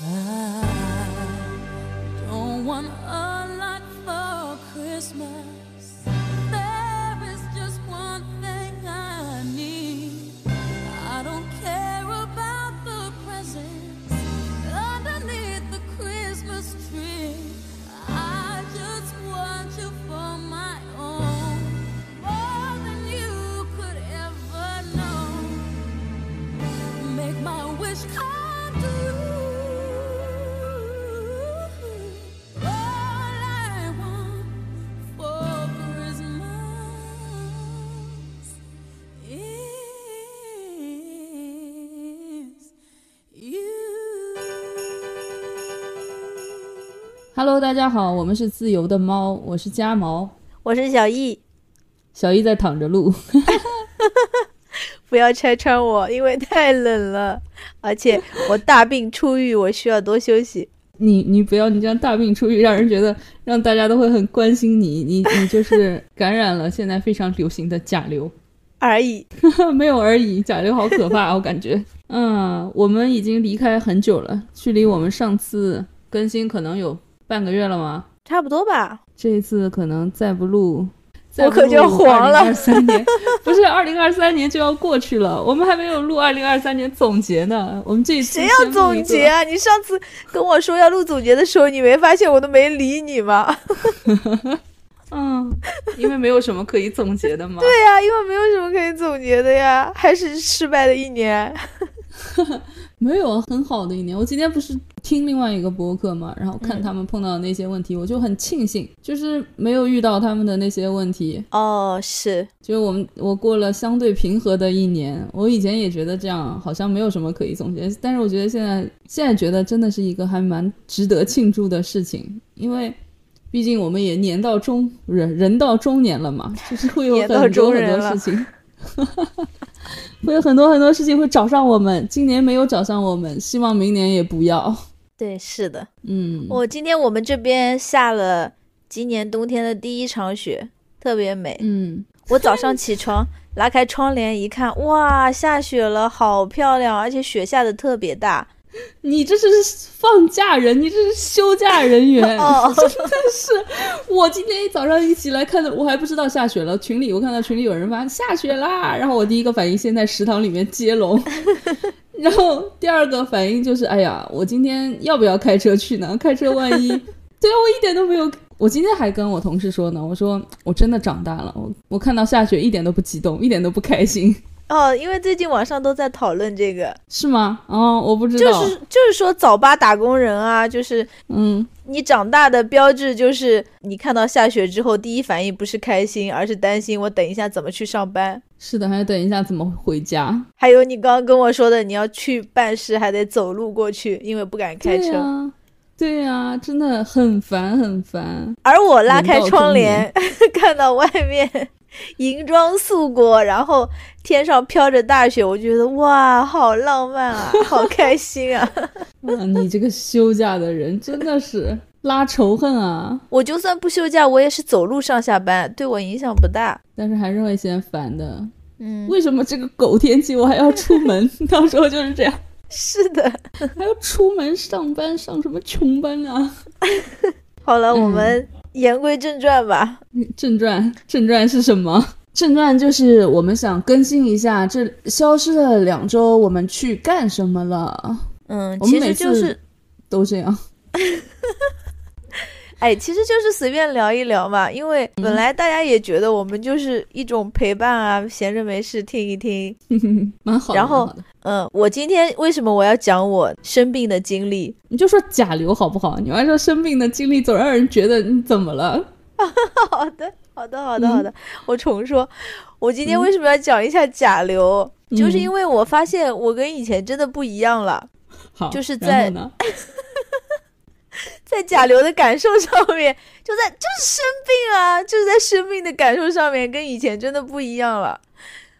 I don't want Hello，大家好，我们是自由的猫，我是家毛，我是小易，小易在躺着录。不要拆穿我，因为太冷了，而且我大病初愈，我需要多休息。你你不要你这样大病初愈，让人觉得让大家都会很关心你。你你就是感染了现在非常流行的甲流，而已。没有而已，甲流好可怕，我感觉。嗯，我们已经离开很久了，距离我们上次更新可能有半个月了吗？差不多吧。这一次可能再不录，我可就要黄了二三年 不是二零二三年就要过去了，我们还没有录二零二三年总结呢。我们这一次谁要总结啊？你上次跟我说要录总结的时候，你没发现我都没理你吗？嗯，因为没有什么可以总结的嘛。对呀、因为没有什么可以总结的呀，还是失败的一年。没有很好的一年。我今天不是听另外一个博客嘛，然后看他们碰到的那些问题，我就很庆幸，就是没有遇到他们的那些问题。哦，是，就是我们我过了相对平和的一年。我以前也觉得这样好像没有什么可以总结，但是我觉得现在现在觉得真的是一个还蛮值得庆祝的事情，因为。毕竟我们也年到中人人到中年了嘛，就是会有很多很多事情，会有很多很多事情会找上我们。今年没有找上我们，希望明年也不要。对，是的。嗯，我今天我们这边下了今年冬天的第一场雪，特别美。嗯，我早上起床，拉开窗帘一看，哇，下雪了，好漂亮，而且雪下的特别大。你这是放假人，你这是休假人员，哦 真的是。我今天一早上一起来看的，我还不知道下雪了。群里我看到群里有人发下雪啦，然后我第一个反应先在食堂里面接龙，然后第二个反应就是，哎呀，我今天要不要开车去呢？开车万一……对啊，我一点都没有。我今天还跟我同事说呢，我说我真的长大了，我我看到下雪一点都不激动，一点都不开心，哦，因为最近网上都在讨论这个，是吗？哦，我不知道就，是就是说早八打工人啊，就是嗯。你长大的标志就是你看到下雪之后，第一反应不是开心，而是担心我等一下怎么去上班。是的，还要等一下怎么回家？还有你刚刚跟我说的，你要去办事还得走路过去，因为不敢开车。对呀、对呀、真的很烦很烦。而我拉开窗帘，看到外面 银装素裹，然后天上飘着大雪，我觉得哇，好浪漫啊，好开心啊！啊，你这个休假的人真的是拉仇恨啊！我就算不休假，我也是走路上下班，对我影响不大。但是还是会嫌烦的。嗯，为什么这个狗天气我还要出门？到时候就是这样，是的。还要出门上班，上什么穷班啊？好了，嗯我们言归正传吧。正传，正传是什么？正传就是我们想更新一下这消失了两周我们去干什么了，嗯，其实就是，都这样。哎，其实就是随便聊一聊嘛，因为本来大家也觉得我们就是一种陪伴啊，闲着没事听一听。蛮好的。然后嗯，我今天为什么我要讲我生病的经历？你就说甲流好不好？你要说生病的经历，总让人觉得你怎么了？好的，好的，好的，好的。我重说，我今天为什么要讲一下甲流？就是因为我发现我跟以前真的不一样了，好，就是在呢？在甲流的感受上面，就在就是生病啊，就是在生病的感受上面跟以前真的不一样了。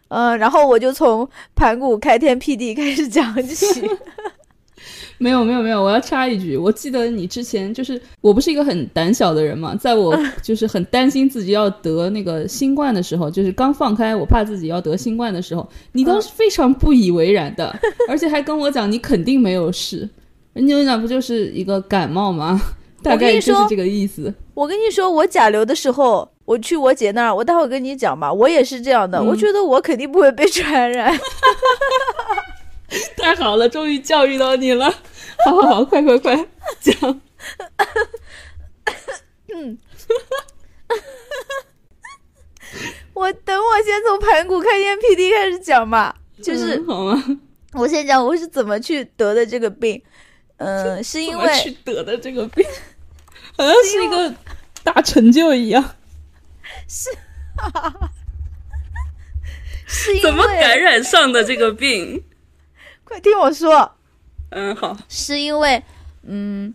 嗯，然后我就从盘古开天辟地开始讲起。没有没有没有，我要插一句，我记得你之前就是我不是一个很胆小的人嘛，在我就是很担心自己要得那个新冠的时候，就是刚放开我怕自己要得新冠的时候，你当时非常不以为然的，而且还跟我讲你肯定没有事。牛奶不就是一个感冒吗？大概就是这个意思。我跟你说，我甲流的时候，我去我姐那儿，我待会儿跟你讲吧，我也是这样的，嗯我觉得我肯定不会被传染。太好了，终于教育到你了。好好好，快快快讲。我等我先从盘古开天辟地开始讲吧，就是嗯好吗？我先讲我是怎么去得的这个病，嗯、是因为去得的这个病，好像是一个大成就一样。是因为怎么感染上的这个病？快听我说，嗯，好。是因为嗯，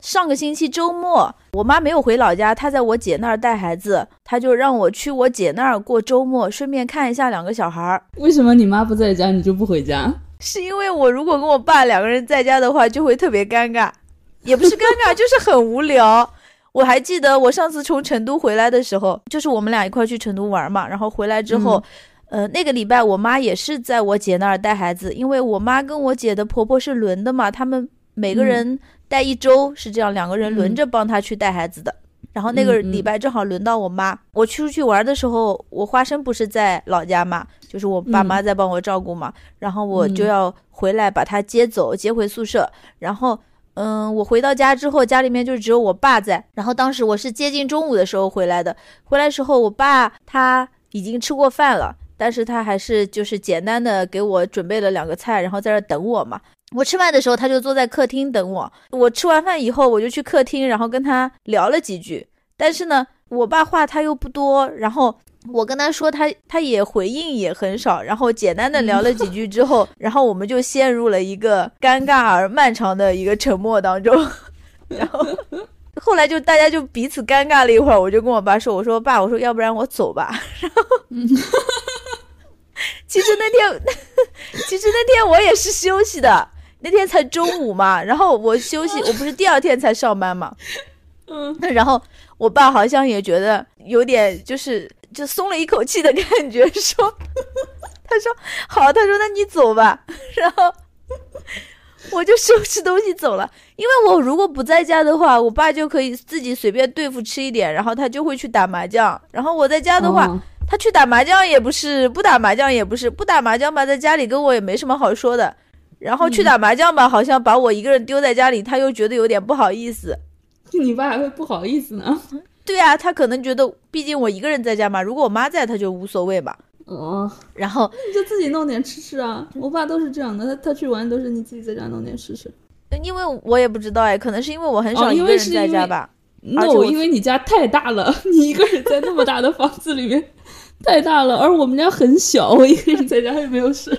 上个星期周末我妈没有回老家，她在我姐那儿带孩子，她就让我去我姐那儿过周末，顺便看一下两个小孩儿。为什么你妈不在家，你就不回家？是因为我如果跟我爸两个人在家的话，就会特别尴尬，也不是尴尬，就是很无聊。我还记得我上次从成都回来的时候，就是我们俩一块去成都玩嘛，然后回来之后，呃，那个礼拜我妈也是在我姐那儿带孩子，因为我妈跟我姐的婆婆是轮的嘛，他们每个人带一周，是这样，两个人轮着帮她去带孩子的。然后那个礼拜正好轮到我妈，我出去玩的时候，我花生不是在老家嘛，就是我爸妈在帮我照顾嘛，然后我就嗯要回来把她接走，接回宿舍。然后，嗯，我回到家之后，家里面就只有我爸在。然后当时我是接近中午的时候回来的，回来时候我爸他已经吃过饭了，但是他还是就是简单的给我准备了两个菜，然后在这儿等我嘛。我吃饭的时候，他就坐在客厅等我。我吃完饭以后，我就去客厅，然后跟他聊了几句。但是呢，我爸话他又不多，然后我跟他说他，他也回应也很少。然后简单的聊了几句之后，然后我们就陷入了一个尴尬而漫长的一个沉默当中。然后后来就大家就彼此尴尬了一会儿，我就跟我爸说：“我说爸，我说要不然我走吧。”然后，其实那天，其实那天我也是休息的，那天才中午嘛。然后我休息，我不是第二天才上班嘛。嗯，然后我爸好像也觉得有点就是就松了一口气的感觉，说，他说好，他说那你走吧，然后我就收拾东西走了，因为我如果不在家的话，我爸就可以自己随便对付吃一点，然后他就会去打麻将，然后我在家的话，哦。他去打麻将也不是，不打麻将也不是，不打麻将吧，在家里跟我也没什么好说的，然后去打麻将吧，好像把我一个人丢在家里，他又觉得有点不好意思。你爸还会不好意思呢？对啊，他可能觉得，毕竟我一个人在家嘛，如果我妈在，他就无所谓嘛。哦，然后，你就自己弄点吃吃啊。我爸都是这样的，他他去玩都是你自己在家弄点吃吃。因为我也不知道哎，可能是因为我很少一个人在家吧。而 no，且我因为你家太大了，你一个人在那么大的房子里面 太大了，而我们家很小，我一个人在家也没有事。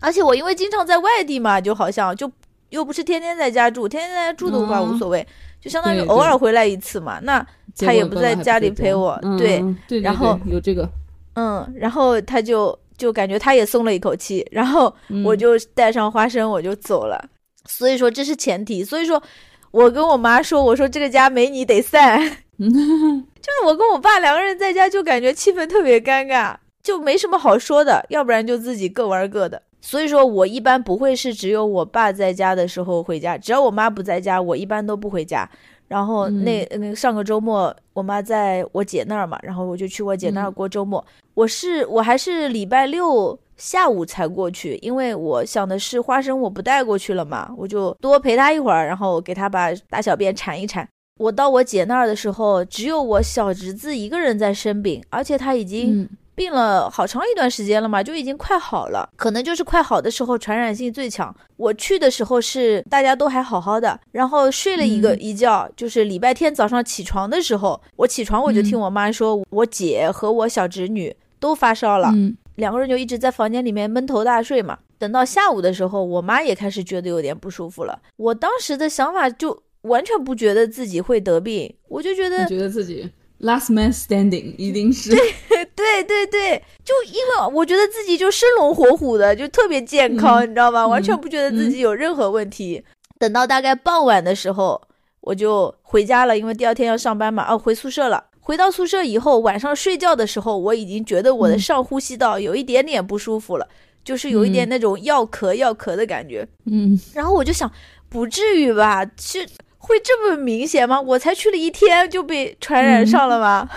而且我因为经常在外地嘛，就好像就又不是天天在家住，天天在家住的话嗯无所谓，就相当于偶尔回来一次嘛。那他也不在家里陪我嗯对嗯对，然后对有这个，嗯，然后他就就感觉他也松了一口气，然后嗯我就带上花生我就走了。所以说这是前提，所以说我跟我妈说，我说这个家没你得散。就是我跟我爸两个人在家，就感觉气氛特别尴尬，就没什么好说的，要不然就自己各玩各的。所以说我一般不会是只有我爸在家的时候回家，只要我妈不在家，我一般都不回家。然后那那个上个周末，我妈在我姐那儿嘛，然后我就去我姐那儿过周末。我是我还是礼拜六下午才过去，因为我想的是花生我不带过去了嘛，我就多陪她一会儿，然后给她把大小便铲一铲。我到我姐那儿的时候，只有我小侄子一个人在生病，而且他已经嗯病了好长一段时间了嘛，就已经快好了。可能就是快好的时候传染性最强。我去的时候是大家都还好好的，然后睡了一个、嗯一觉，就是礼拜天早上起床的时候，我起床我就听嗯我妈说，我姐和我小侄女都发烧了。嗯两个人就一直在房间里面闷头大睡嘛。等到下午的时候，我妈也开始觉得有点不舒服了。我当时的想法就完全不觉得自己会得病，我就觉得觉得自己 last man standing 一定是对 对对对，就因为我觉得自己就生龙活虎的，就特别健康，嗯你知道吗？完全嗯不觉得自己有任何问题。等到大概傍晚的时候，我就回家了，因为第二天要上班嘛。哦，回宿舍了。回到宿舍以后，晚上睡觉的时候，我已经觉得我的嗯上呼吸道有一点点不舒服了，就是有一点嗯那种要咳要咳的感觉。嗯然后我就想，不至于吧？其实会这么明显吗？我才去了一天就被传染上了吗？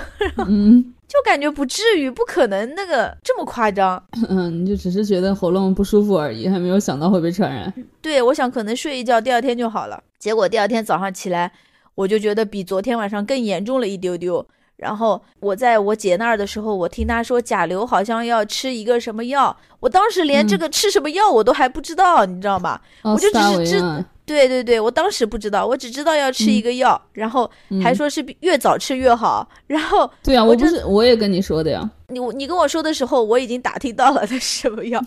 嗯 就感觉不至于，不可能那个这么夸张。嗯，你就只是觉得喉咙不舒服而已，还没有想到会被传染。对，我想可能睡一觉，第二天就好了。结果第二天早上起来，我就觉得比昨天晚上更严重了一丢丢。然后我在我姐那儿的时候，我听她说甲流好像要吃一个什么药，我当时连这个吃什么药我都还不知道，你知道吗？奥我就只是知啊，对对对，我当时不知道，我只知道要吃一个药，然后还说是越早吃越好。然后对啊，我不是我也跟你说的呀。你你跟我说的时候，我已经打听到了它是什么药，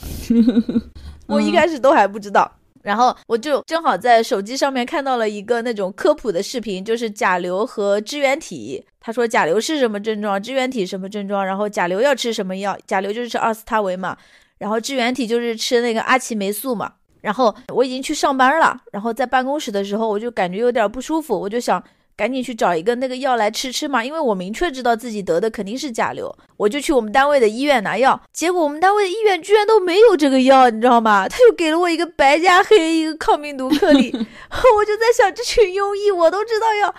我一嗯开始都还不知道。然后我就正好在手机上面看到了一个那种科普的视频，就是甲流和支原体。他说甲流是什么症状，支原体什么症状，然后甲流要吃什么药。甲流就是吃奥司他韦嘛，然后支原体就是吃那个阿奇霉素嘛。然后我已经去上班了，然后在办公室的时候我就感觉有点不舒服，我就想赶紧去找一个那个药来吃吃嘛，因为我明确知道自己得的肯定是甲流，我就去我们单位的医院拿药，结果我们单位的医院居然都没有这个药，你知道吗？他就给了我一个白加黑一个抗病毒颗粒，我就在想，这群庸医我都知道要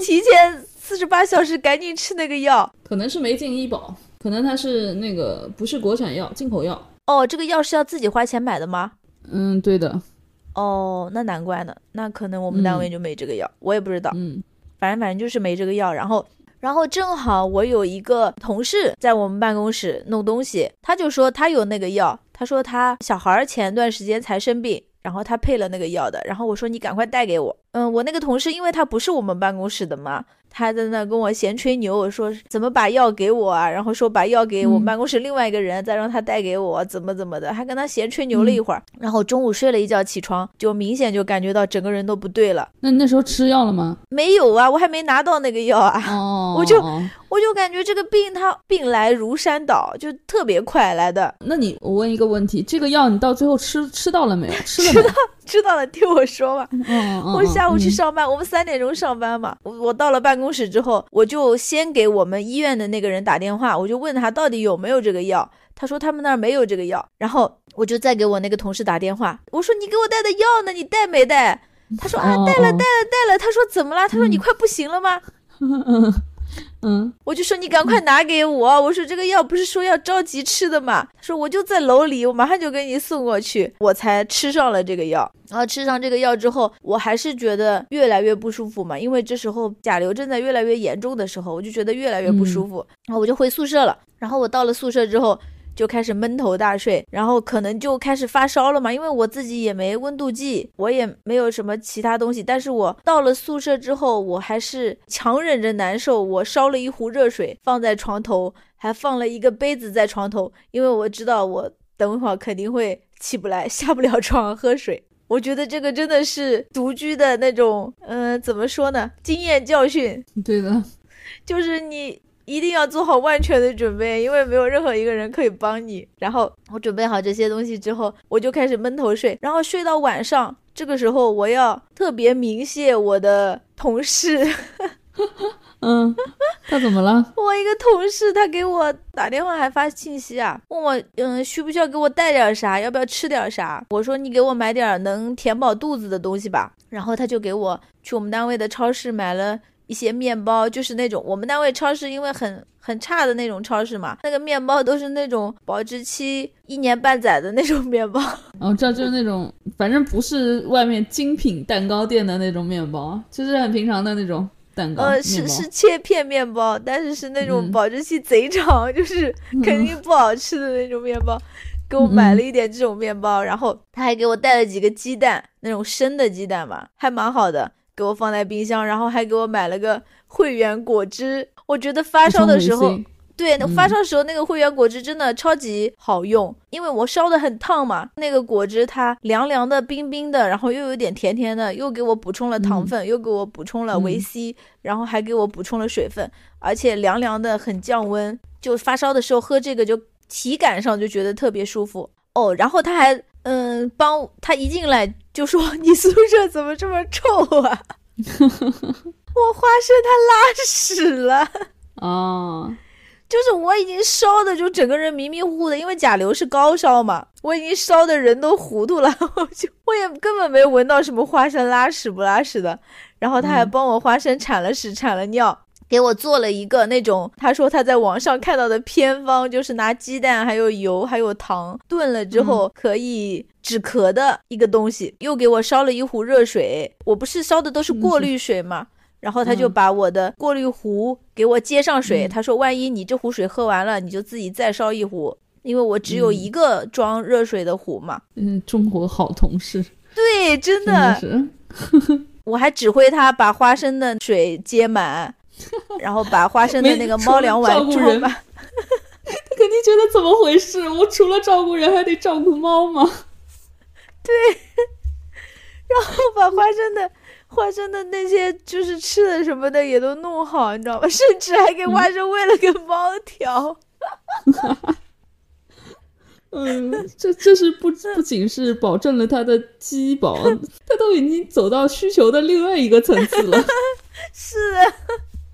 提前四十八小时赶紧吃那个药。可能是没进医保，可能它是那个不是国产药，进口药。哦，这个药是要自己花钱买的吗？嗯，对的。哦，那难怪呢，那可能我们单位就没这个药，我也不知道。嗯反正反正就是没这个药，然后然后正好我有一个同事在我们办公室弄东西，他就说他有那个药，他说他小孩儿前段时间才生病，然后他配了那个药的，然后我说你赶快带给我，嗯，我那个同事因为他不是我们办公室的嘛。他在那跟我闲吹牛，我说怎么把药给我啊？然后说把药给我们嗯办公室另外一个人，再让他带给我，怎么怎么的，还跟他闲吹牛了一会儿。然后中午睡了一觉，起床就明显就感觉到整个人都不对了。那那时候吃药了吗？没有啊，我还没拿到那个药啊。哦，我就哦我就感觉这个病它病来如山倒，就特别快来的。那你我问一个问题，这个药你到最后吃吃到了没有？吃了没有？知道了，听我说吧。嗯嗯嗯。我下午去嗯上班，我们三点钟上班嘛。我我到了办办公室之后，我就先给我们医院的那个人打电话，我就问他到底有没有这个药。他说他们那儿没有这个药，然后我就再给我那个同事打电话，我说你给我带的药呢？你带没带？他说啊带了带了带了。他说怎么了？他说你快不行了吗？嗯嗯我就说你赶快拿给我，我说这个药不是说要着急吃的嘛？他说我就在楼里，我马上就给你送过去，我才吃上了这个药。然后吃上这个药之后，我还是觉得越来越不舒服嘛，因为这时候甲流正在越来越严重的时候，我就觉得越来越不舒服，然后我就回宿舍了。然后我到了宿舍之后。就开始闷头大睡，然后可能就开始发烧了嘛，因为我自己也没温度计，我也没有什么其他东西，但是我到了宿舍之后，我还是强忍着难受，我烧了一壶热水放在床头，还放了一个杯子在床头，因为我知道我等一会儿肯定会起不来，下不了床喝水。我觉得这个真的是独居的那种，嗯、怎么说呢？经验教训，对的。就是你一定要做好万全的准备，因为没有任何一个人可以帮你。然后我准备好这些东西之后，我就开始闷头睡，然后睡到晚上。这个时候我要特别鸣谢我的同事，嗯，他怎么了？我一个同事他给我打电话还发信息啊，问我嗯需不需要给我带点啥，要不要吃点啥？我说你给我买点能填饱肚子的东西吧。然后他就给我去我们单位的超市买了。一些面包就是那种我们单位超市，因为很很差的那种超市嘛，那个面包都是那种保质期一年半载的那种面包。哦，这就是那种，反正不是外面精品蛋糕店的那种面包，就是很平常的那种蛋糕。呃，是是切片面包，但是是那种嗯保质期贼长，就是肯定不好吃的那种面包。给我买了一点这种面包，然后他还给我带了几个鸡蛋，那种生的鸡蛋嘛，还蛮好的。给我放在冰箱，然后还给我买了个汇源果汁。我觉得发烧的时候，对，嗯发烧时候那个汇源果汁真的超级好用，因为我烧的很烫嘛，那个果汁它凉凉的、冰冰的，然后又有点甜甜的，又给我补充了糖分，嗯、又给我补充了维 C，、嗯、然后还给我补充了水分，而且凉凉的，很降温。就发烧的时候喝这个，就体感上就觉得特别舒服哦。然后他还。嗯，帮他一进来就说：“你宿舍怎么这么臭啊？” 我花生它拉屎了。哦，就是我已经烧的就整个人迷迷糊糊的，因为甲流是高烧嘛，我已经烧的人都糊涂了，我就我也根本没闻到什么花生拉屎不拉屎的，然后他还帮我花生铲了屎铲了尿。给我做了一个那种，他说他在网上看到的偏方，就是拿鸡蛋、还有油、还有糖炖了之后可以止咳的一个东西。又给我烧了一壶热水，我不是烧的都是过滤水嘛，然后他就把我的过滤壶给我接上水。他说，万一你这壶水喝完了，你就自己再烧一壶，因为我只有一个装热水的壶嘛。嗯，中国好同事。对，真的是。我还指挥他把花生的水接满。然后把花生的那个猫粮碗装满，他肯定觉得怎么回事？我除了照顾人，还得照顾猫吗？对，然后把花生的花生的那些就是吃的什么的也都弄好，你知道吗？甚至还给花生喂了个猫条。嗯，这这是不不仅是保证了他的饥饱，他都已经走到需求的另外一个层次了。是。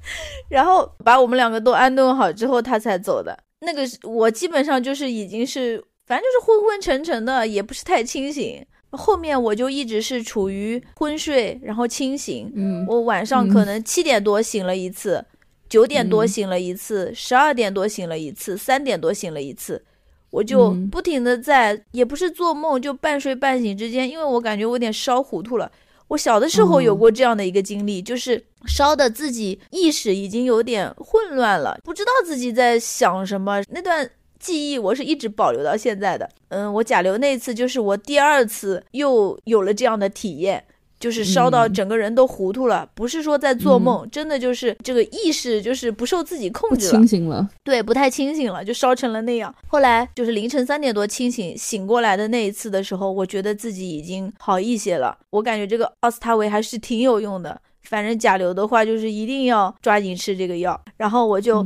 然后把我们两个都安顿好之后，他才走的。那个我基本上就是已经是，反正就是昏昏沉沉的，也不是太清醒。后面我就一直是处于昏睡，然后清醒。嗯，我晚上可能七点多醒了一次，九点多醒了一次，十二点多醒了一次，三点多醒了一次。我就不停的在，也不是做梦，就半睡半醒之间，因为我感觉我有点烧糊涂了。我小的时候有过这样的一个经历，就是烧的自己意识已经有点混乱了，不知道自己在想什么。那段记忆我是一直保留到现在的。嗯，我甲流那次就是我第二次又有了这样的体验。就是烧到整个人都糊涂了，不是说在做梦，真的就是这个意识就是不受自己控制了，清醒了，对，不太清醒了，就烧成了那样。后来就是凌晨三点多清醒醒过来的那一次的时候，我觉得自己已经好一些了。我感觉这个奥司他韦还是挺有用的，反正甲流的话就是一定要抓紧吃这个药。然后我就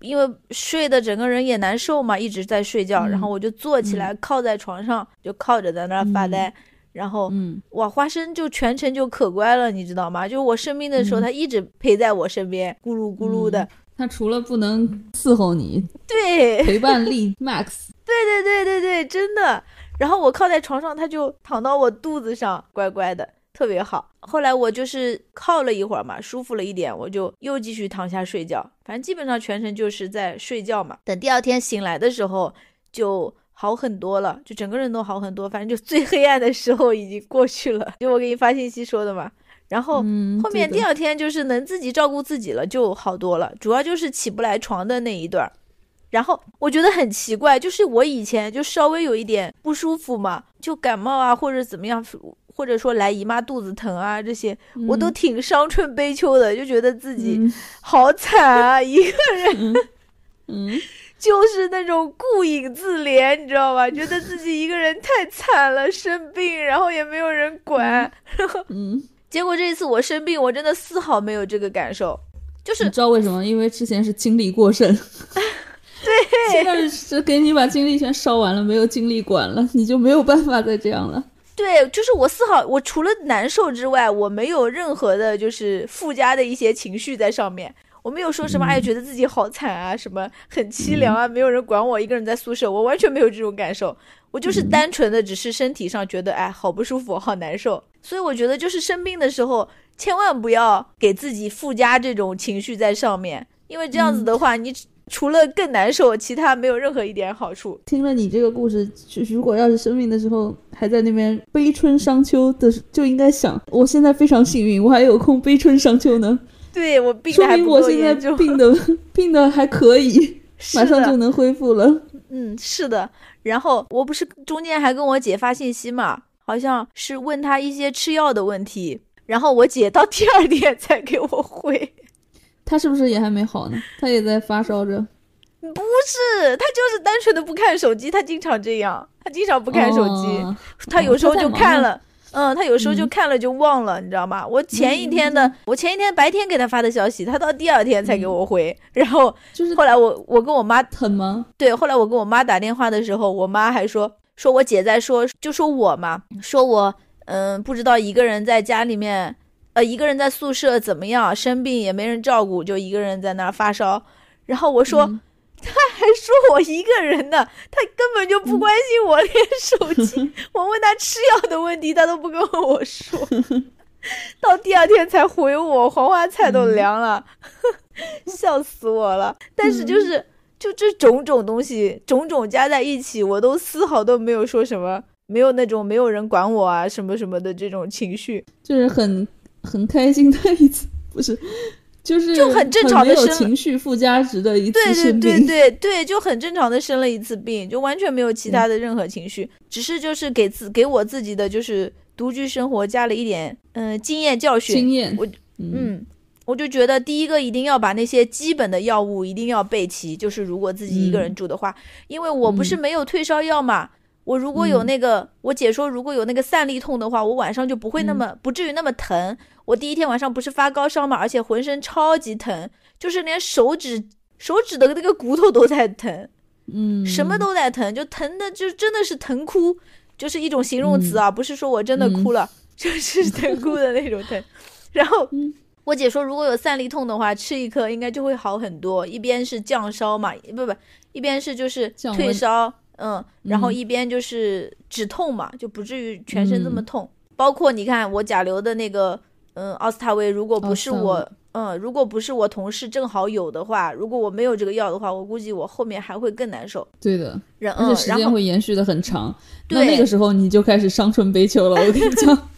因为睡的整个人也难受嘛，一直在睡觉，然后我就坐起来靠在床上，就靠着在那儿发呆。然后，嗯，哇，花生就全程就可乖了，你知道吗？就我生病的时候，它一直陪在我身边，咕噜咕噜的。它除了不能伺候你，对，陪伴力 max。对对对对对，真的。然后我靠在床上，它就躺到我肚子上，乖乖的，特别好。后来我就是靠了一会儿嘛，舒服了一点，我就又继续躺下睡觉。反正基本上全程就是在睡觉嘛。等第二天醒来的时候，就。好很多了，就整个人都好很多，反正就最黑暗的时候已经过去了，就我给你发信息说的嘛。然后后面第二天就是能自己照顾自己了，就好多了。主要就是起不来床的那一段，然后我觉得很奇怪，就是我以前就稍微有一点不舒服嘛，就感冒啊或者怎么样，或者说来姨妈肚子疼啊这些，我都挺伤春悲秋的，就觉得自己好惨啊，一个人，嗯。就是那种顾影自怜，你知道吧？觉得自己一个人太惨了，生病，然后也没有人管。然 后嗯，结果这一次我生病，我真的丝毫没有这个感受。就是你知道为什么？因为之前是精力过剩。对，现在是给你把精力全烧完了，没有精力管了，你就没有办法再这样了。对，就是我丝毫，我除了难受之外，我没有任何的，就是附加的一些情绪在上面。我没有说什么，哎，觉得自己好惨啊，什么很凄凉啊，没有人管我，一个人在宿舍，我完全没有这种感受。我就是单纯的，只是身体上觉得，哎，好不舒服，好难受。所以我觉得，就是生病的时候，千万不要给自己附加这种情绪在上面，因为这样子的话，你除了更难受，其他没有任何一点好处。听了你这个故事，就如果要是生病的时候还在那边悲春伤秋的，就应该想，我现在非常幸运，我还有空悲春伤秋呢。对我病的还不够严重，病的病的还可以，马上就能恢复了。嗯，是的。然后我不是中间还跟我姐发信息嘛，好像是问她一些吃药的问题，然后我姐到第二天才给我回。她是不是也还没好呢？她也在发烧着？不是，她就是单纯的不看手机。她经常这样，她经常不看手机，她有时候就看了。嗯，他有时候就看了就忘了，你知道吗？我前一天的，我前一天白天给他发的消息，他到第二天才给我回。然后就是后来我我跟我妈疼吗？对，后来我跟我妈打电话的时候，我妈还说说我姐在说，就说我嘛，说我嗯不知道一个人在家里面，呃一个人在宿舍怎么样，生病也没人照顾，就一个人在那儿发烧。然后我说还说我一个人呢，他根本就不关心我，连手机 我问他吃药的问题，他都不跟我说，到第二天才回我，黄花菜都凉了，笑死我了。但是就是就这种种东西，种种加在一起，我都丝毫都没有说什么，没有那种没有人管我啊什么什么的这种情绪，就是很很开心的一次，不是。就是就很正常的生情绪附加值的一次生病，对对对对对，就很正常的生了一次病，就完全没有其他的任何情绪，只是就是给自给我自己的就是独居生活加了一点嗯经验教训。经验，我嗯，我就觉得第一个一定要把那些基本的药物一定要备齐，就是如果自己一个人住的话，因为我不是没有退烧药嘛，我如果有那个，我姐说如果有那个散利痛的话，我晚上就不会那么不至于那么疼。我第一天晚上不是发高烧嘛，而且浑身超级疼，就是连手指手指的那个骨头都在疼，嗯，什么都在疼，就疼的就真的是疼哭，就是一种形容词啊，不是说我真的哭了，就是疼哭的那种疼。然后我姐说，如果有散利痛的话，吃一颗应该就会好很多。一边是降烧嘛，不不，一边是就是退烧，嗯，然后一边就是止痛嘛，就不至于全身这么痛。包括你看我甲流的那个。嗯，奥斯塔韦，如果不是我，嗯，如果不是我同事正好有的话，如果我没有这个药的话，我估计我后面还会更难受。对的，而且时间会延续的很长。对那个时候你就开始伤春悲秋了，我跟你讲。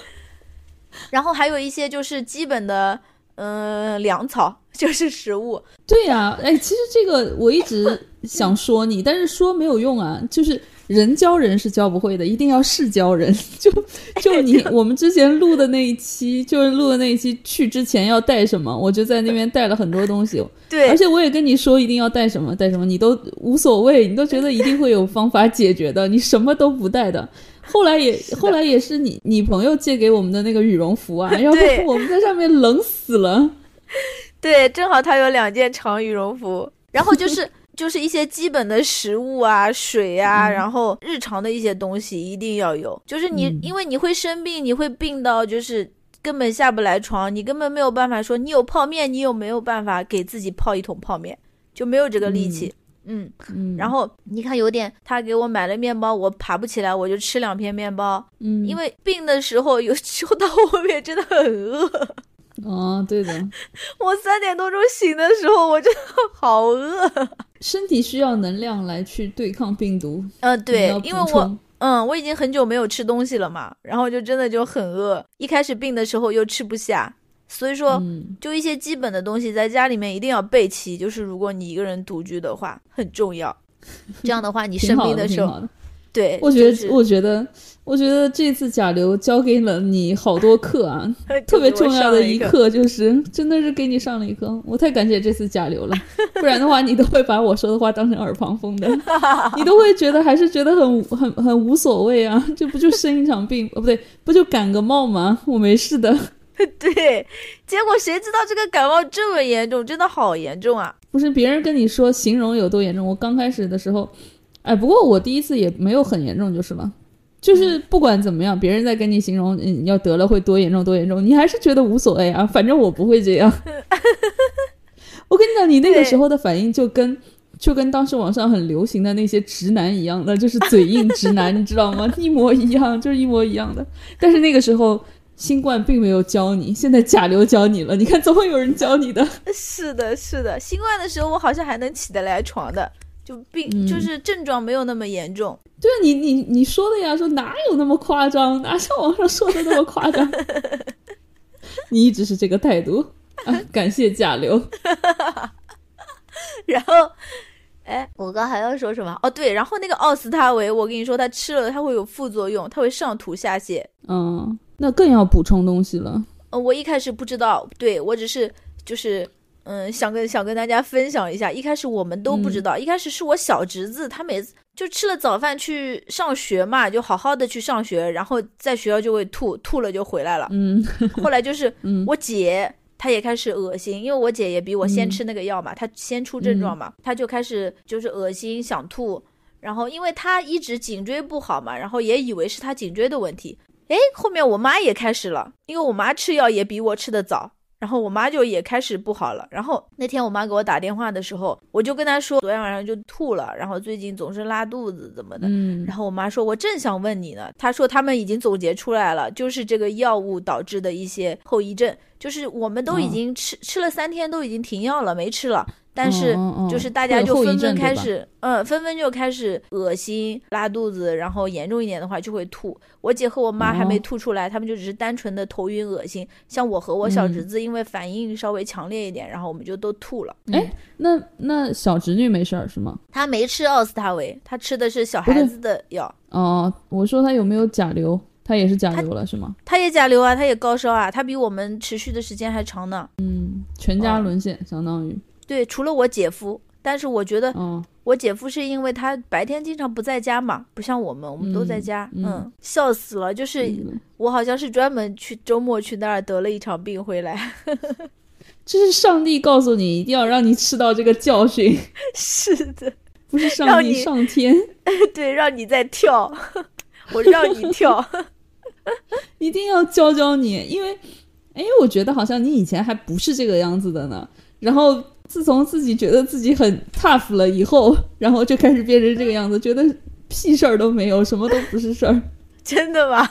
然后还有一些就是基本的，嗯，粮草 就是食物。对呀，哎，其实这个我一直想说你，但是说没有用啊，就是。人教人是教不会的，一定要事教人。就就你 我们之前录的那一期，就是录的那一期，去之前要带什么，我就在那边带了很多东西。对，而且我也跟你说一定要带什么，带什么，你都无所谓，你都觉得一定会有方法解决的，你什么都不带的。后来也后来也是你你朋友借给我们的那个羽绒服啊，要不我们在上面冷死了。对，正好他有两件长羽绒服，然后就是。就是一些基本的食物啊、水啊，然后日常的一些东西一定要有。就是你，因为你会生病，你会病到就是根本下不来床，你根本没有办法说你有泡面，你有没有办法给自己泡一桶泡面，就没有这个力气。嗯嗯。然后你看有点，他给我买了面包，我爬不起来，我就吃两片面包。嗯。因为病的时候，有时候到后面真的很饿。哦，对的。我三点多钟醒的时候，我真的好饿。身体需要能量来去对抗病毒。呃，对，因为我，嗯，我已经很久没有吃东西了嘛，然后就真的就很饿。一开始病的时候又吃不下，所以说，就一些基本的东西在家里面一定要备齐。就是如果你一个人独居的话，很重要。这样的话，你生病的时候，对，我觉得，我觉得。我觉得这次甲流教给了你好多课啊，特别重要的一课就是真的是给你上了一课，我太感谢这次甲流了，不然的话你都会把我说的话当成耳旁风的，你都会觉得还是觉得很很很无所谓啊，这不就生一场病，哦不对，不就感个冒吗？我没事的。对，结果谁知道这个感冒这么严重，真的好严重啊！不是别人跟你说形容有多严重，我刚开始的时候，哎，不过我第一次也没有很严重就是了。就是不管怎么样，别人在跟你形容，嗯，要得了会多严重多严重，你还是觉得无所谓啊，反正我不会这样。我跟你讲，你那个时候的反应就跟就跟当时网上很流行的那些直男一样的，就是嘴硬直男，你知道吗？一模一样，就是一模一样的。但是那个时候新冠并没有教你，现在甲流教你了。你看，总会有人教你的。是的，是的，新冠的时候我好像还能起得来床的。就病就是症状没有那么严重，对啊，你你你说的呀，说哪有那么夸张，哪像网上说的那么夸张？你一直是这个态度啊，感谢甲流。然后，哎，我刚还要说什么？哦，对，然后那个奥司他韦，我跟你说，他吃了他会有副作用，他会上吐下泻。嗯，那更要补充东西了。呃，我一开始不知道，对我只是就是。嗯，想跟想跟大家分享一下，一开始我们都不知道，一开始是我小侄子，他每次就吃了早饭去上学嘛，就好好的去上学，然后在学校就会吐，吐了就回来了。嗯，后来就是 我姐，她也开始恶心，因为我姐也比我先吃那个药嘛，她先出症状嘛，她就开始就是恶心想吐，然后因为她一直颈椎不好嘛，然后也以为是她颈椎的问题，哎，后面我妈也开始了，因为我妈吃药也比我吃的早。然后我妈就也开始不好了。然后那天我妈给我打电话的时候，我就跟她说，昨天晚上就吐了，然后最近总是拉肚子怎么的。嗯然后我妈说，我正想问你呢。她说他们已经总结出来了，就是这个药物导致的一些后遗症，就是我们都已哦经吃、吃了三天，都已经停药了，没吃了。但是就是大家就纷纷开始，嗯，纷纷就开始恶心、拉肚子，然后严重一点的话就会吐。我姐和我妈还没哦吐出来，他们就只是单纯的头晕恶心。像我和我小嗯侄子，因为反应稍微强烈一点，然后我们就都吐了。哎，那那小侄女没事儿是吗？她没吃奥司他韦，她吃的是小孩子的药。哦，我说她有没有甲流？她也是甲流了是吗？她也甲流啊，她也高烧啊，她比我们持续的时间还长呢。嗯，全家沦陷，相当于。对，除了我姐夫，但是我觉得哦，我姐夫是因为他白天经常不在家嘛，不像我们，我们都在家。嗯嗯，笑死了，就是嗯我好像是专门去周末去那儿得了一场病回来。这是上帝告诉你一定要让你吃到这个教训，是的，不是上帝让你上天，对，让你再跳，我让你跳。一定要教教你，因为，哎，我觉得好像你以前还不是这个样子的呢，然后自从自己觉得自己很 tough 了以后，然后就开始变成这个样子，觉得屁事儿都没有，什么都不是事儿。真的吗？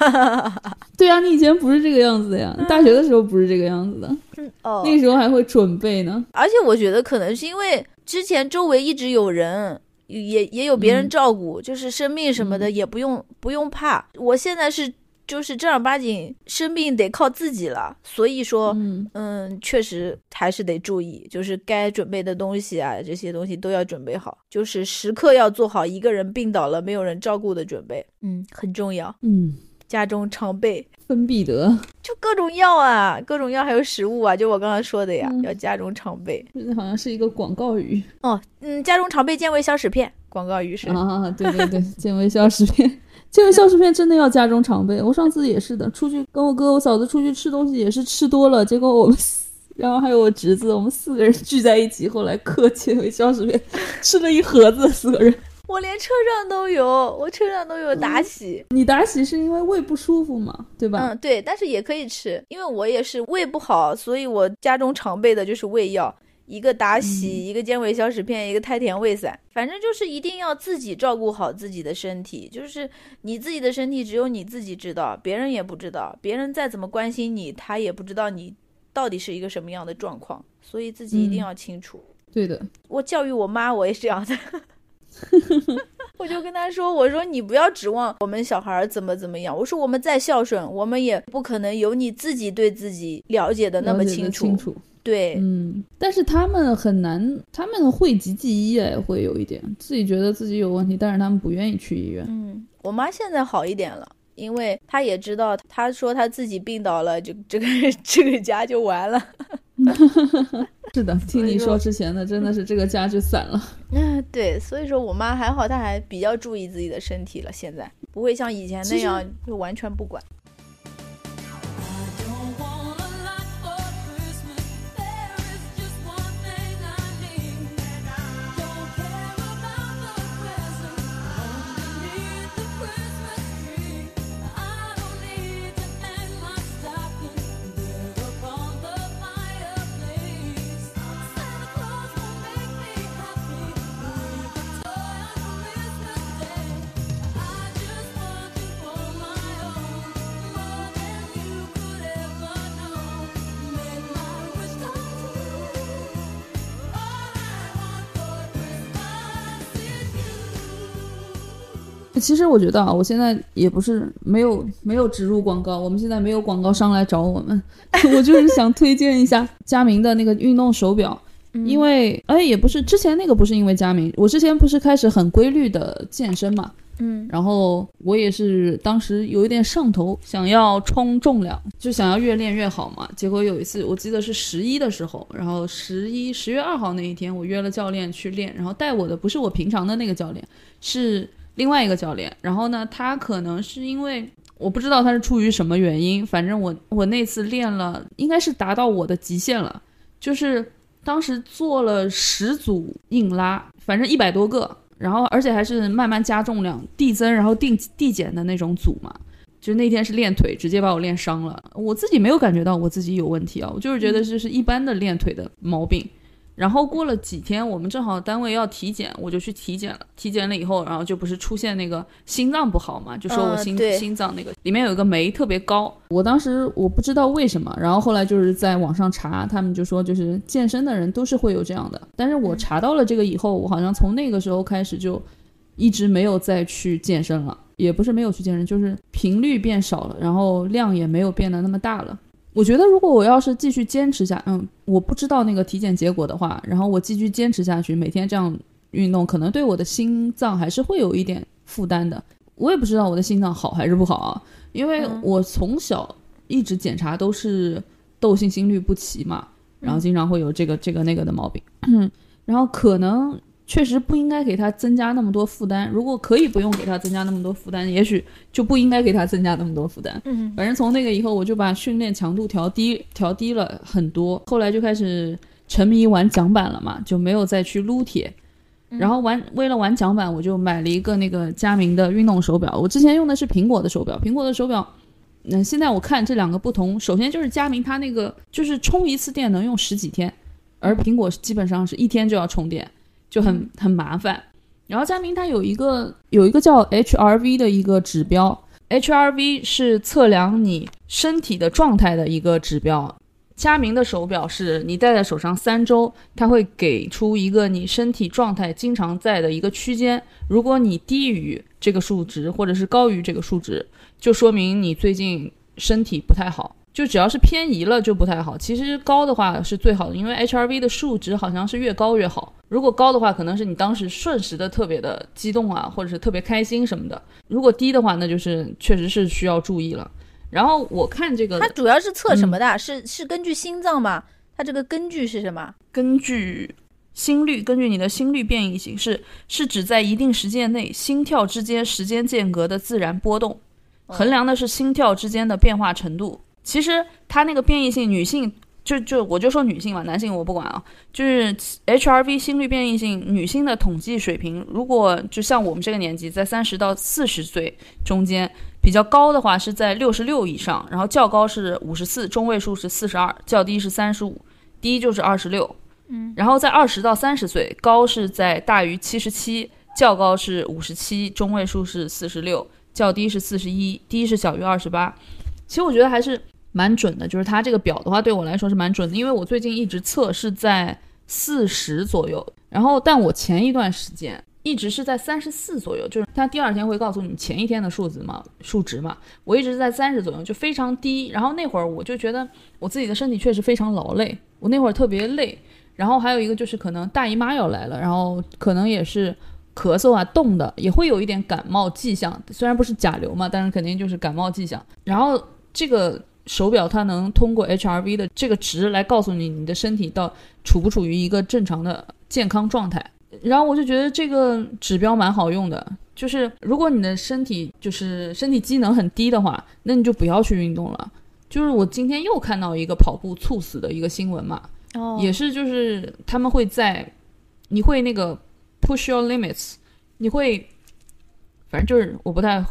对啊，你以前不是这个样子的呀，大学的时候不是这个样子的，哦，那个时候还会准备呢。而且我觉得可能是因为之前周围一直有人，也也有别人嗯照顾，就是生病什么的也不用、不用怕。我现在是就是正儿八经生病得靠自己了，所以说。嗯，嗯，确实还是得注意，就是该准备的东西啊，这些东西都要准备好，就是时刻要做好一个人病倒了没有人照顾的准备，嗯，很重要。嗯，家中常备，芬必得，就各种药啊，各种药还有食物啊，就我刚刚说的呀，嗯要家中常备。这好像是一个广告语哦，嗯，家中常备健胃消食片，广告语是。啊！对对对，健胃消食片，健胃消食片真的要家中常备。我上次也是的，出去跟我哥、我嫂子出去吃东西也是吃多了，结果我们四，然后还有我侄子，我们四个人聚在一起，后来嗑健胃消食片，吃了一盒子，四个人。我连车上都有，我车上都有达喜。你达喜是因为胃不舒服嘛，对吧？嗯，对，但是也可以吃，因为我也是胃不好，所以我家中常备的就是胃药，一个达喜，一个健胃消食片，一个太田胃散。反正就是一定要自己照顾好自己的身体，就是你自己的身体只有你自己知道，别人也不知道，别人再怎么关心你，他也不知道你到底是一个什么样的状况，所以自己一定嗯要清楚。对的，我教育我妈，我也是这样的。我就跟她说：“我说你不要指望我们小孩儿怎么怎么样。我说我们再孝顺，我们也不可能有你自己对自己了解的那么清楚。清楚。对，嗯，但是他们很难，他们讳疾忌医哎，会有一点自己觉得自己有问题，但是他们不愿意去医院。嗯，我妈现在好一点了，因为她也知道，她说她自己病倒了，就这个这个家就完了。是的，听你说说之前的，真的是这个家就散了。嗯，对，所以说我妈还好，她还比较注意自己的身体了，现在不会像以前那样就完全不管。其实我觉得啊，我现在也不是没有没有植入广告，我们现在没有广告商来找我们，我就是想推荐一下佳明的那个运动手表，因为哎也不是之前那个不是因为佳明，我之前不是开始很规律的健身嘛，嗯。然后我也是当时有一点上头，想要冲重量，就想要越练越好嘛。结果有一次，我记得是十一的时候，然后十一十月二号那一天，我约了教练去练，然后带我的不是我平常的那个教练，是另外一个教练。然后呢，他可能是因为我不知道他是出于什么原因，反正我我那次练了，应该是达到我的极限了，就是当时做了十组硬拉，反正一百多个，然后而且还是慢慢加重量，递增然后递递减的那种组嘛。就那天是练腿，直接把我练伤了。我自己没有感觉到我自己有问题啊，我就是觉得这是一般的练腿的毛病。然后过了几天，我们正好单位要体检，我就去体检了。体检了以后，然后就不是出现那个心脏不好嘛，就说我心、心脏那个里面有一个酶特别高。我当时我不知道为什么，然后后来就是在网上查，他们就说就是健身的人都是会有这样的。但是我查到了这个以后，我好像从那个时候开始就一直没有再去健身了，也不是没有去健身，就是频率变少了，然后量也没有变得那么大了。我觉得如果我要是继续坚持下，嗯，我不知道那个体检结果的话，然后我继续坚持下去，每天这样运动，可能对我的心脏还是会有一点负担的。我也不知道我的心脏好还是不好啊，因为嗯。我从小一直检查都是窦性心律不齐嘛，然后经常会有这个这个那个的毛病，然后可能确实不应该给他增加那么多负担。如果可以不用给他增加那么多负担，也许就不应该给他增加那么多负担。嗯反正从那个以后，我就把训练强度调低，调低了很多。后来就开始沉迷玩桨板了嘛，就没有再去撸铁。然后玩为了玩桨板，我就买了一个那个佳明的运动手表。我之前用的是苹果的手表，苹果的手表，嗯，现在我看这两个不同，首先就是佳明它那个就是充一次电能用十几天，而苹果基本上是一天就要充电，就很很麻烦。然后佳明它有一个有一个叫 HRV 的一个指标，HRV 是测量你身体的状态的一个指标。佳明的手表是你戴在手上三周，它会给出一个你身体状态经常在的一个区间。如果你低于这个数值，或者是高于这个数值，就说明你最近身体不太好。就只要是偏移了就不太好。其实高的话是最好的，因为 HRV 的数值好像是越高越好。如果高的话，可能是你当时瞬时的特别的激动啊，或者是特别开心什么的。如果低的话，那就是确实是需要注意了。然后我看这个它主要是测什么嗯的？是是根据心脏吗？它这个根据是什么？根据心率，根据你的心率变异型是是指在一定时间内心跳之间时间间隔的自然波动，衡量的是心跳之间的变化程度。其实它那个变异性，女性就就我就说女性吧，男性我不管啊。就是 HRV 心率变异性，女性的统计水平，如果就像我们这个年纪，在三十到四十岁中间，比较高的话是在六十六以上，然后较高是五十四，中位数是四十二，较低是三十五，低就是二十六。嗯，然后在二十到三十岁，高是在大于七十七，较高是五十七，中位数是四十六，较低是四十一，低是小于二十八。其实我觉得还是蛮准的，就是它这个表的话，对我来说是蛮准的，因为我最近一直测是在四十左右，然后但我前一段时间一直是在三十四左右，就是它第二天会告诉你前一天的数字嘛，数值嘛，我一直在三十左右，就非常低。然后那会儿我就觉得我自己的身体确实非常劳累，我那会儿特别累。然后还有一个就是可能大姨妈要来了，然后可能也是咳嗽啊、冻的，也会有一点感冒迹象。虽然不是甲流嘛，但是肯定就是感冒迹象。然后这个手表它能通过 HRV 的这个值来告诉你你的身体到处不处于一个正常的健康状态。然后我就觉得这个指标蛮好用的，就是如果你的身体就是身体机能很低的话，那你就不要去运动了。就是我今天又看到一个跑步猝死的一个新闻嘛，哦也是就是他们会在，你会那个 push your limits，你会，反正就是我不太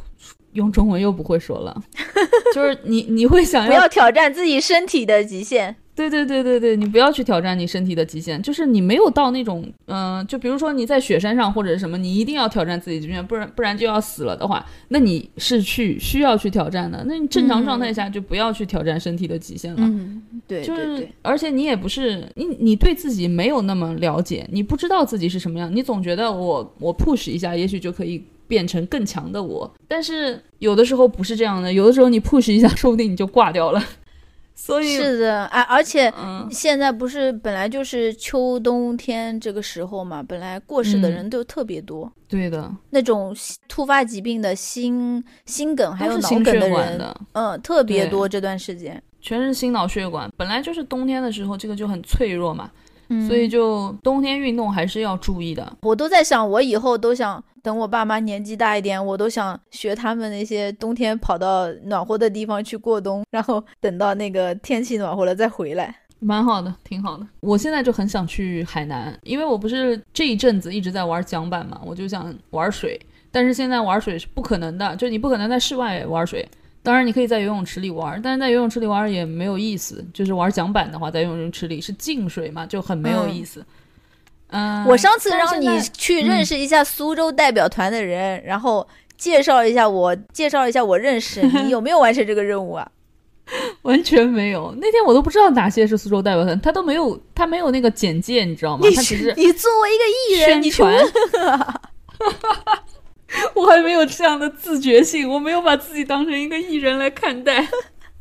用中文又不会说了，就是你你会想不要挑战自己身体的极限。对对对对对，你不要去挑战你身体的极限，就是你没有到那种，嗯、就比如说你在雪山上或者什么，你一定要挑战自己极限，不然不然就要死了的话，那你是去需要去挑战的。那你正常状态下就不要去挑战身体的极限了。嗯，对就是而且你也不是你，你对自己没有那么了解，你不知道自己是什么样，你总觉得我我 push 一下，也许就可以变成更强的我，但是有的时候不是这样的，有的时候你 push 一下，说不定你就挂掉了。所以，是的，啊，而且嗯，现在不是本来就是秋冬天这个时候嘛，本来过世的嗯。人都特别多，对的，那种突发疾病的心心梗还有脑梗的人，嗯，特别多这段时间。全是心脑血管。本来就是冬天的时候，这个就很脆弱嘛，嗯所以就冬天运动还是要注意的。我都在想，我以后都想等我爸妈年纪大一点，我都想学他们那些冬天跑到暖和的地方去过冬，然后等到那个天气暖和了再回来。蛮好的，挺好的。我现在就很想去海南，因为我不是这一阵子一直在玩桨板嘛，我就想玩水。但是现在玩水是不可能的，就你不可能在室外玩水，当然，你可以在游泳池里玩，但是在游泳池里玩也没有意思。就是玩桨板的话，在游泳池里是静水嘛，就很没有意思。嗯，我上次让你去认识一下苏州代表团的人，然后介绍一下我，介绍一下我认识你，有没有完成这个任务啊？完全没有。那天我都不知道哪些是苏州代表团，他都没有，他没有那个简介，你知道吗？他只是你作为一个艺人，宣传问。我还没有这样的自觉性，我没有把自己当成一个艺人来看待。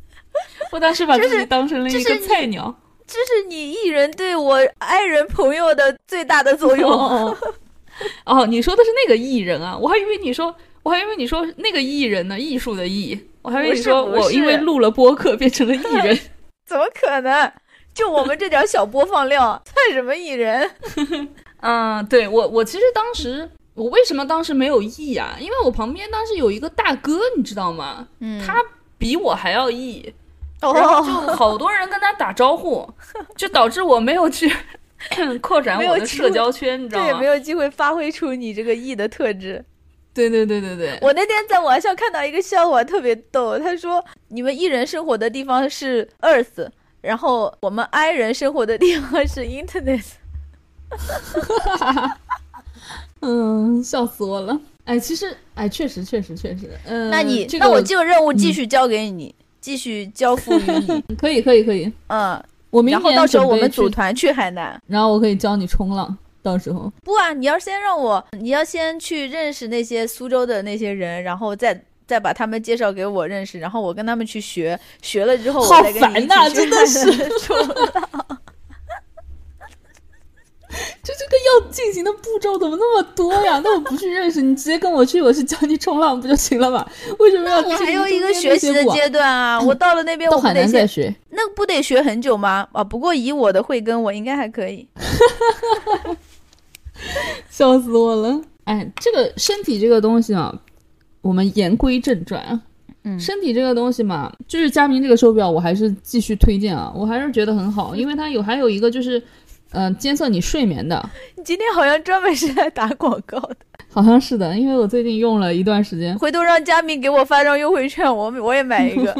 我当时把自己当成了一个菜鸟。这是你艺人对我爱人朋友的最大的作用。哦哦，哦，你说的是那个艺人啊？我还以为你说，我还以为你说那个艺人呢，艺术的艺。我还以为你说我因为录了播客变成了艺人。怎么可能？就我们这点小播放量，算什么艺人？嗯，对我，我其实当时我为什么当时没有艺啊？因为我旁边当时有一个大哥，你知道吗？嗯他比我还要 E，。然后就哦，好多人跟他打招呼，就导致我没有去 扩展我的没有社交圈，你知道吗对没？有机会发挥出你这个 E 的特质。对对对对对，我那天在网上看到一个笑话，特别逗。他说，你们艺人生活的地方是 Earth，然后我们 I 人生活的地方是 Internet。嗯，笑死我了。哎，其实，哎，确实，确实，确实，嗯、那你，这个那我这个任务继续交给你，继续交付于你。可以，可以，可以。嗯，我明年然后到时候我们组团去海南。然后我可以教你冲浪，到时候。不啊，你要先让我，你要先去认识那些苏州的那些人，然后再再把他们介绍给我认识，然后我跟他们去学，学了之后好我再跟你去真的是海南冲浪 就这个要进行的步骤怎么那么多呀？那我不去认识你，直接跟我去，我去教你冲浪不就行了吗？为什么要我还有一个学习的阶段啊，我到了那边我不得先，南再学。那不得学很久吗？啊，不过以我的慧根，我应该还可以。笑死我了！哎，这个身体这个东西啊，我们言归正传啊。嗯身体这个东西嘛，就是佳明这个手表，我还是继续推荐啊，我还是觉得很好，因为它有还有一个就是，呃，监测你睡眠的，你今天好像专门是来打广告的，好像是的，因为我最近用了一段时间，回头让佳明给我发张优惠券，我我也买一个。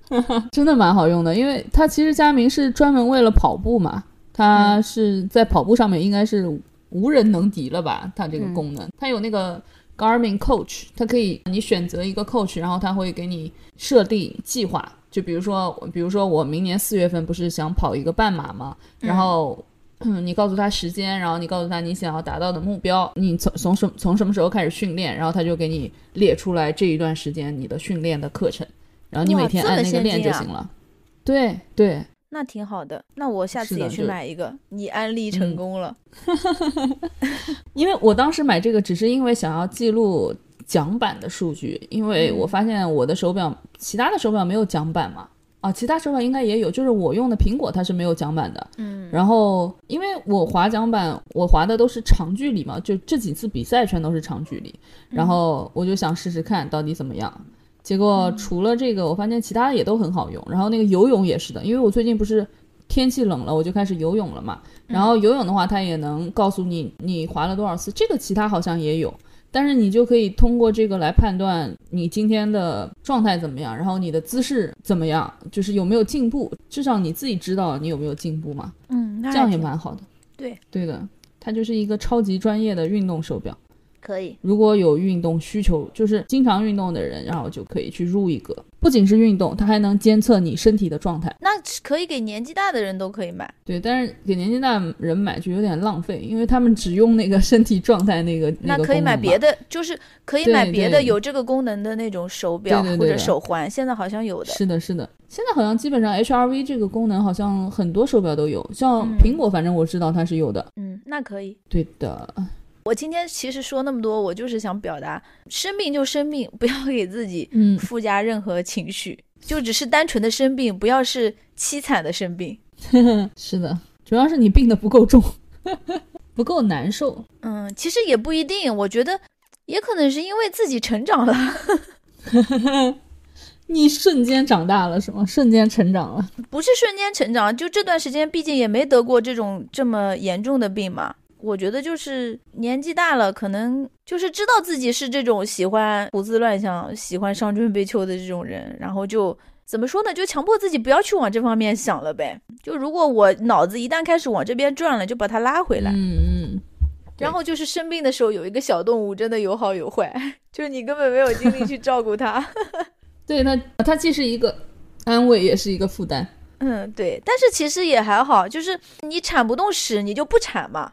真的蛮好用的，因为它其实佳明是专门为了跑步嘛，它是在跑步上面应该是无人能敌了吧？它这个功能，它有那个 Garmin Coach，它可以你选择一个 Coach，然后它会给你设定计划，就比如说，比如说我明年四月份不是想跑一个半马吗？然后。嗯，你告诉他时间，然后你告诉他你想要达到的目标，你从从什从什么时候开始训练，然后他就给你列出来这一段时间你的训练的课程，然后你每天按那个练就行了。对对，那挺好的，那我下次也去买一个。你安利成嗯功了，因为我当时买这个只是因为想要记录桨板的数据，因为我发现我的手表，其他的手表没有桨板嘛。啊，其他手表应该也有，就是我用的苹果它是没有桨板的。嗯，然后因为我滑桨板，我滑的都是长距离嘛，就这几次比赛全都是长距离，然后我就想试试看到底怎么样。结果除了这个，我发现其他的也都很好用。然后那个游泳也是的，因为我最近不是天气冷了，我就开始游泳了嘛。然后游泳的话，它也能告诉你你滑了多少次，这个其他好像也有。但是你就可以通过这个来判断你今天的状态怎么样，然后你的姿势怎么样，就是有没有进步，至少你自己知道你有没有进步嘛。嗯，那这样也蛮好的。对，对的，它就是一个超级专业的运动手表。可以。如果有运动需求，就是经常运动的人，然后就可以去入一个。不仅是运动，它还能监测你身体的状态。那可以给年纪大的人都可以买。对，但是给年纪大人买就有点浪费，因为他们只用那个身体状态那个 那可以买别的。就是可以买别的有这个功能的那种手表或者手环，现在好像有的。是的，是的。现在好像基本上 HRV 这个功能好像很多手表都有，像嗯苹果，反正我知道它是有的。嗯，那可以。对的，我今天其实说那么多，我就是想表达，生病就生病，不要给自己嗯，附加任何情绪，就只是单纯的生病，不要是凄惨的生病。是的，主要是你病的不够重，不够难受。嗯，其实也不一定，我觉得也可能是因为自己成长了，你瞬间长大了是吗？瞬间成长了。不是瞬间成长，就这段时间，毕竟也没得过这种这么严重的病嘛。我觉得就是年纪大了，可能就是知道自己是这种喜欢胡思乱想、喜欢伤春悲秋的这种人，然后就怎么说呢？就强迫自己不要去往这方面想了呗。就如果我脑子一旦开始往这边转了，就把它拉回来。嗯嗯，然后就是生病的时候有一个小动物，真的有好有坏，就是你根本没有精力去照顾它。对它，它既是一个安慰，也是一个负担。嗯，对，但是其实也还好，就是你铲不动屎，你就不铲嘛，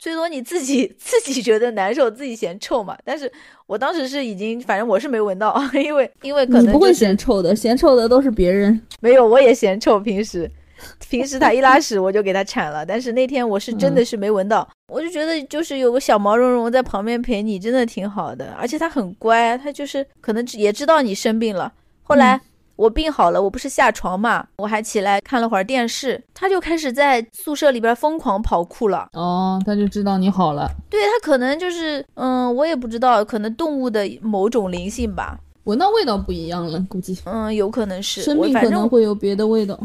最多你自己 自己觉得难受，自己嫌臭嘛。但是我当时是已经，反正我是没闻到，因为因为可能、你不会嫌臭的，嫌臭的都是别人。没有，我也嫌臭，平时平时他一拉屎我就给他铲了，但是那天我是真的是没闻到，我就觉得就是有个小毛茸茸在旁边陪你，真的挺好的，而且他很乖，他就是可能也知道你生病了，后来。我病好了，我不是下床嘛，我还起来看了会儿电视，他就开始在宿舍里边疯狂跑酷了。哦，他就知道你好了。对他可能就是，嗯，我也不知道，可能动物的某种灵性吧。闻到味道不一样了，估计。嗯，有可能是。生命可能会有别的味道。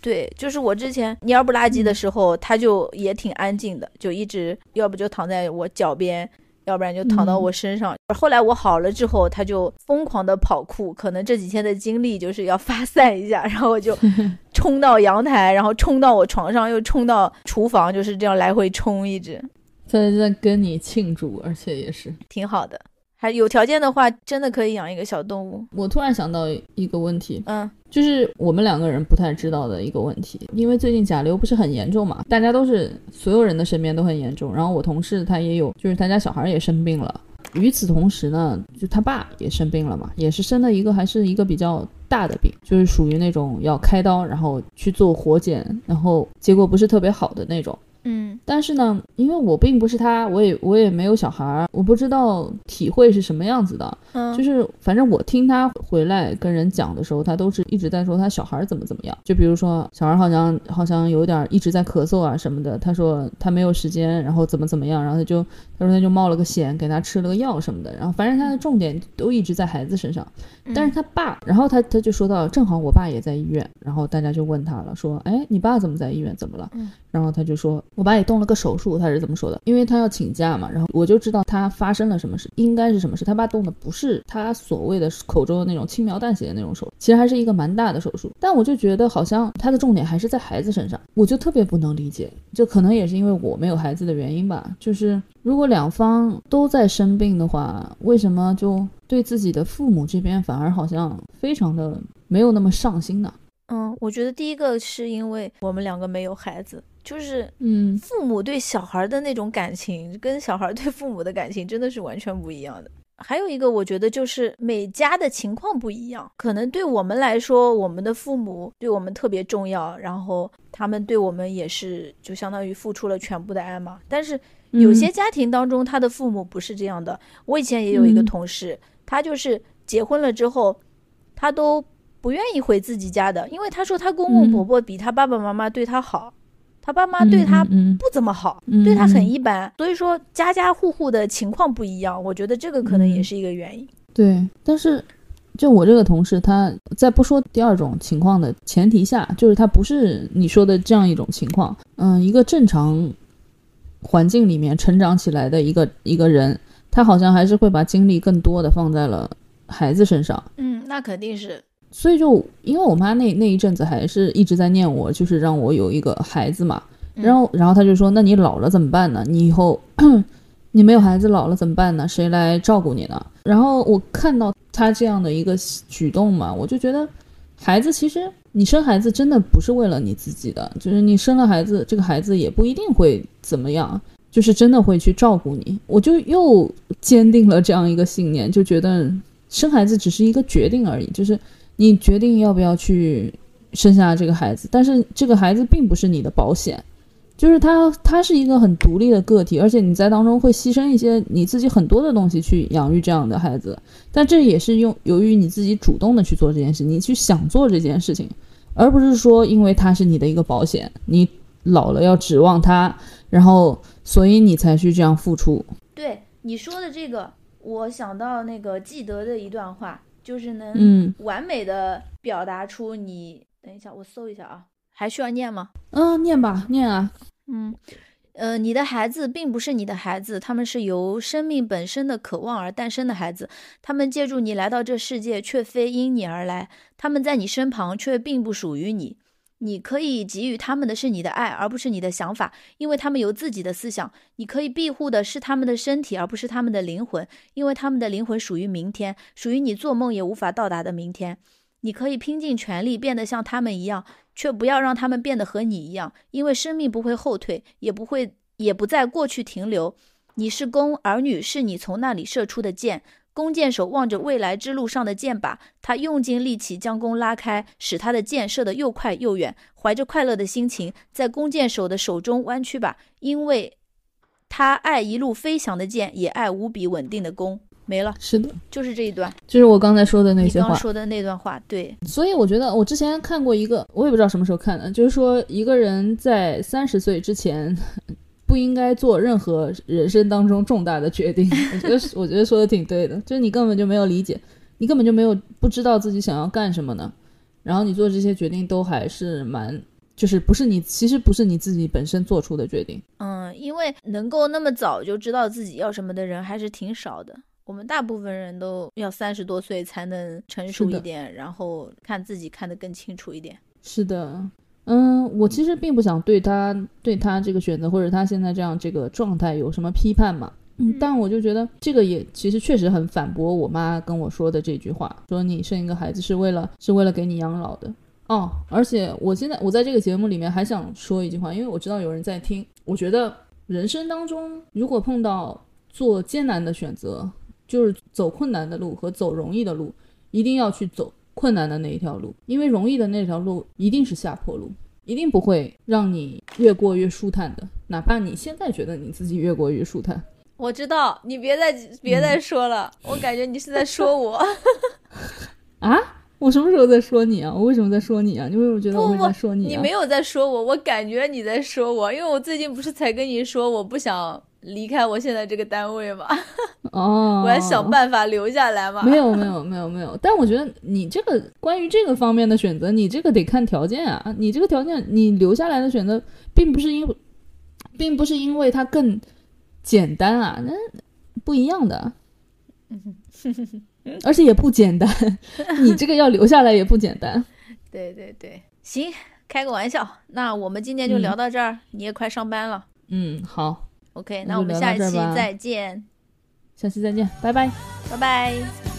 对，就是我之前蔫不拉几的时候，他就也挺安静的，就一直要不就躺在我脚边。要不然就躺到我身上。后来我好了之后，他就疯狂的跑酷，可能这几天的精力就是要发散一下，然后我就 冲到阳台，然后冲到我床上，又冲到厨房，就是这样来回冲，一直在在跟你庆祝，而且也是挺好的。还有条件的话，真的可以养一个小动物。我突然想到一个问题，嗯，就是我们两个人不太知道的一个问题，因为最近甲流不是很严重嘛，大家都是所有人的身边都很严重。然后我同事他也有，就是他家小孩也生病了。与此同时呢，就他爸也生病了嘛，也是生了一个还是一个比较大的病，就是属于那种要开刀，然后去做活检，然后结果不是特别好的那种。嗯，但是呢，因为我并不是他，我也我也没有小孩儿，我不知道体会是什么样子的。嗯，就是反正我听他回来跟人讲的时候，他都是一直在说他小孩怎么怎么样。就比如说小孩好像好像有点一直在咳嗽啊什么的，他说他没有时间，然后怎么怎么样，然后他就他说他就冒了个险，给他吃了个药什么的。然后反正他的重点都一直在孩子身上。但是他爸，然后他他就说到，正好我爸也在医院，然后大家就问他了，说，哎，你爸怎么在医院？怎么了？然后他就说，我爸也动了个手术，他是怎么说的？因为他要请假嘛。然后我就知道他发生了什么事，应该是什么事。他爸动的不是他所谓的口中的那种轻描淡写的那种手术，其实还是一个蛮大的手术。但我就觉得好像他的重点还是在孩子身上，我就特别不能理解。就可能也是因为我没有孩子的原因吧。就是如果两方都在生病的话，为什么就对自己的父母这边反而好像非常的没有那么上心呢？嗯，我觉得第一个是因为我们两个没有孩子。就是，嗯，父母对小孩的那种感情，跟小孩对父母的感情真的是完全不一样的。还有一个，我觉得就是每家的情况不一样，可能对我们来说，我们的父母对我们特别重要，然后他们对我们也是就相当于付出了全部的爱嘛。但是有些家庭当中，他的父母不是这样的。我以前也有一个同事，他就是结婚了之后，他都不愿意回自己家的，因为他说他公公婆婆比他爸爸妈妈对他好。他爸妈对他不怎么好，对他很一般，所以说家家户户的情况不一样，我觉得这个可能也是一个原因。对，但是就我这个同事，他在不说第二种情况的前提下，就是他不是你说的这样一种情况。嗯，一个正常环境里面成长起来的一个一个人，他好像还是会把精力更多的放在了孩子身上。嗯，那肯定是。所以就因为我妈那那一阵子还是一直在念我，就是让我有一个孩子嘛。然后然后他就说：“那你老了怎么办呢？你以后你没有孩子老了怎么办呢？谁来照顾你呢？”然后我看到他这样的一个举动嘛，我就觉得孩子其实你生孩子真的不是为了你自己的，就是你生了孩子，这个孩子也不一定会怎么样，就是真的会去照顾你。我就又坚定了这样一个信念，就觉得生孩子只是一个决定而已，就是。你决定要不要去生下这个孩子，但是这个孩子并不是你的保险，就是他，他是一个很独立的个体，而且你在当中会牺牲一些你自己很多的东西去养育这样的孩子，但这也是用由于你自己主动的去做这件事，你去想做这件事情，而不是说因为他是你的一个保险，你老了要指望他，然后所以你才去这样付出。对你说的这个，我想到那个记得的一段话。就是能完美的表达出你。等一下，我搜一下啊，还需要念吗？嗯，念吧，念啊。嗯，呃，你的孩子并不是你的孩子，他们是由生命本身的渴望而诞生的孩子。他们借助你来到这世界，却非因你而来。他们在你身旁，却并不属于你。你可以给予他们的是你的爱，而不是你的想法，因为他们有自己的思想。你可以庇护的是他们的身体，而不是他们的灵魂，因为他们的灵魂属于明天，属于你做梦也无法到达的明天。你可以拼尽全力变得像他们一样，却不要让他们变得和你一样，因为生命不会后退，也不会，也不在过去停留。你是弓，儿女是你从那里射出的箭。弓箭手望着未来之路上的箭靶，他用尽力气将弓拉开，使他的箭射得又快又远。怀着快乐的心情，在弓箭手的手中弯曲吧，因为他爱一路飞翔的箭，也爱无比稳定的弓。没了，是的，就是这一段，就是我刚才说的那些话。你刚说的那段话，对。所以我觉得，我之前看过一个，我也不知道什么时候看的，就是说一个人在三十岁之前。不应该做任何人生当中重大的决定。我觉得，我觉得说的挺对的，就是你根本就没有理解，你根本就没有不知道自己想要干什么呢。然后你做这些决定都还是蛮，就是不是你，其实不是你自己本身做出的决定。嗯，因为能够那么早就知道自己要什么的人还是挺少的。我们大部分人都要三十多岁才能成熟一点，然后看自己看得更清楚一点。是的。嗯，我其实并不想对他对他这个选择或者他现在这样这个状态有什么批判嘛。嗯，但我就觉得这个也其实确实很反驳我妈跟我说的这句话，说你生一个孩子是为了是为了给你养老的哦。而且我现在我在这个节目里面还想说一句话，因为我知道有人在听。我觉得人生当中如果碰到做艰难的选择，就是走困难的路和走容易的路，一定要去走。困难的那一条路，因为容易的那条路一定是下坡路，一定不会让你越过越舒坦的。哪怕你现在觉得你自己越过越舒坦，我知道你别再别再说了，我感觉你是在说我 啊！我什么时候在说你啊？我为什么在说你啊？你为什么觉得我在说你？你没有在说我，我感觉你在说我，因为我最近不是才跟你说我不想。离开我现在这个单位嘛，哦，我要想办法留下来嘛。没有没有没有没有，但我觉得你这个关于这个方面的选择，你这个得看条件啊。你这个条件，你留下来的选择，并不是因，并不是因为它更简单啊，那不一样的，而且也不简单。你这个要留下来也不简单。对对对，行，开个玩笑。那我们今天就聊到这儿，你也快上班了。嗯，好。OK，那我们下一期再见。下期再见，拜拜，拜拜。